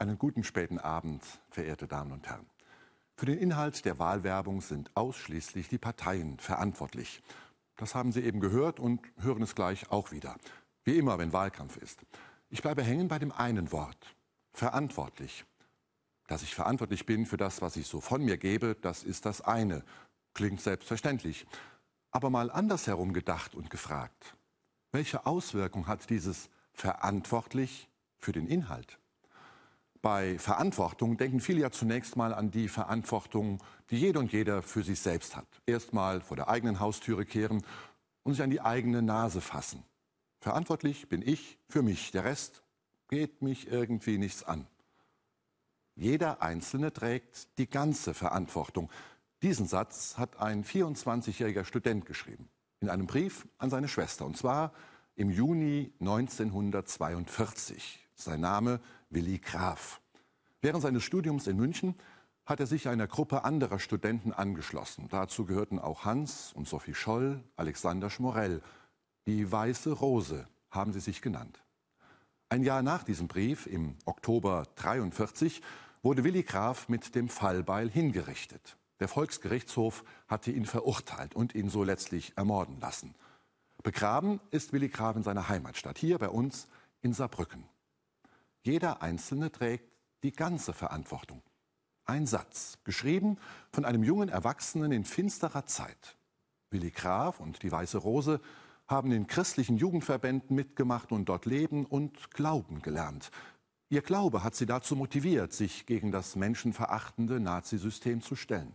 Einen guten späten Abend, verehrte Damen und Herren. Für den Inhalt der Wahlwerbung sind ausschließlich die Parteien verantwortlich. Das haben Sie eben gehört und hören es gleich auch wieder. Wie immer, wenn Wahlkampf ist. Ich bleibe hängen bei dem einen Wort. Verantwortlich. Dass ich verantwortlich bin für das, was ich so von mir gebe, das ist das eine. Klingt selbstverständlich. Aber mal andersherum gedacht und gefragt. Welche Auswirkung hat dieses verantwortlich für den Inhalt? Bei Verantwortung denken viele ja zunächst mal an die Verantwortung, die jede und jeder für sich selbst hat. Erstmal vor der eigenen Haustüre kehren und sich an die eigene Nase fassen. Verantwortlich bin ich für mich. Der Rest geht mich irgendwie nichts an. Jeder Einzelne trägt die ganze Verantwortung. Diesen Satz hat ein 24-jähriger Student geschrieben. In einem Brief an seine Schwester. Und zwar im Juni 1942. Sein Name Willi Graf. Während seines Studiums in München hat er sich einer Gruppe anderer Studenten angeschlossen. Dazu gehörten auch Hans und Sophie Scholl, Alexander Schmorell. Die Weiße Rose haben sie sich genannt. Ein Jahr nach diesem Brief, im Oktober 43, wurde Willi Graf mit dem Fallbeil hingerichtet. Der Volksgerichtshof hatte ihn verurteilt und ihn so letztlich ermorden lassen. Begraben ist Willi Graf in seiner Heimatstadt, hier bei uns in Saarbrücken. Jeder Einzelne trägt die ganze Verantwortung. Ein Satz, geschrieben von einem jungen Erwachsenen in finsterer Zeit. Willi Graf und die Weiße Rose haben in christlichen Jugendverbänden mitgemacht und dort leben und glauben gelernt. Ihr Glaube hat sie dazu motiviert, sich gegen das menschenverachtende Nazisystem zu stellen.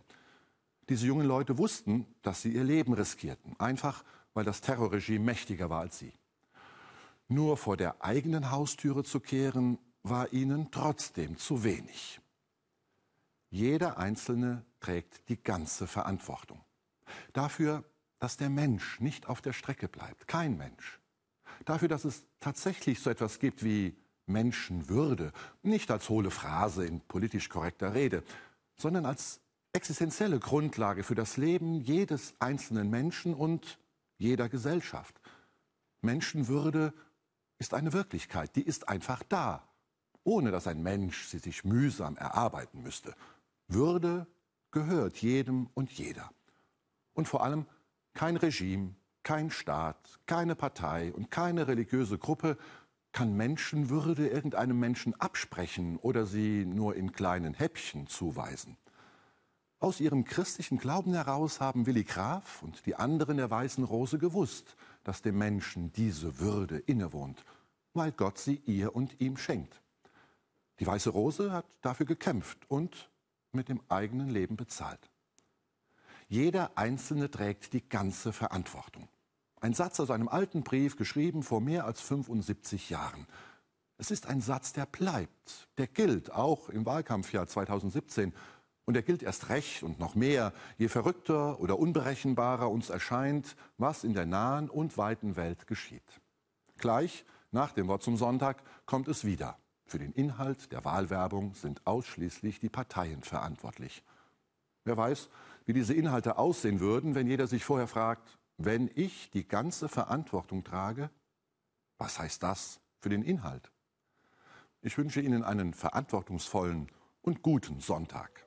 Diese jungen Leute wussten, dass sie ihr Leben riskierten, einfach weil das Terrorregime mächtiger war als sie. Nur vor der eigenen Haustüre zu kehren, war ihnen trotzdem zu wenig. Jeder Einzelne trägt die ganze Verantwortung. Dafür, dass der Mensch nicht auf der Strecke bleibt, kein Mensch. Dafür, dass es tatsächlich so etwas gibt wie Menschenwürde, nicht als hohle Phrase in politisch korrekter Rede, sondern als existenzielle Grundlage für das Leben jedes einzelnen Menschen und jeder Gesellschaft. Menschenwürde ist eine Wirklichkeit, die ist einfach da, ohne dass ein Mensch sie sich mühsam erarbeiten müsste. Würde gehört jedem und jeder. Und vor allem kein Regime, kein Staat, keine Partei und keine religiöse Gruppe kann Menschenwürde irgendeinem Menschen absprechen oder sie nur in kleinen Häppchen zuweisen. Aus ihrem christlichen Glauben heraus haben Willi Graf und die anderen der Weißen Rose gewusst, dass dem Menschen diese Würde innewohnt, weil Gott sie ihr und ihm schenkt. Die Weiße Rose hat dafür gekämpft und mit dem eigenen Leben bezahlt. Jeder Einzelne trägt die ganze Verantwortung. Ein Satz aus einem alten Brief, geschrieben vor mehr als 75 Jahren. Es ist ein Satz, der bleibt, der gilt auch im Wahlkampfjahr 2017 und er gilt erst recht und noch mehr, je verrückter oder unberechenbarer uns erscheint, was in der nahen und weiten Welt geschieht. Gleich nach dem Wort zum Sonntag kommt es wieder. Für den Inhalt der Wahlwerbung sind ausschließlich die Parteien verantwortlich. Wer weiß, wie diese Inhalte aussehen würden, wenn jeder sich vorher fragt, wenn ich die ganze Verantwortung trage, was heißt das für den Inhalt? Ich wünsche Ihnen einen verantwortungsvollen und guten Sonntag.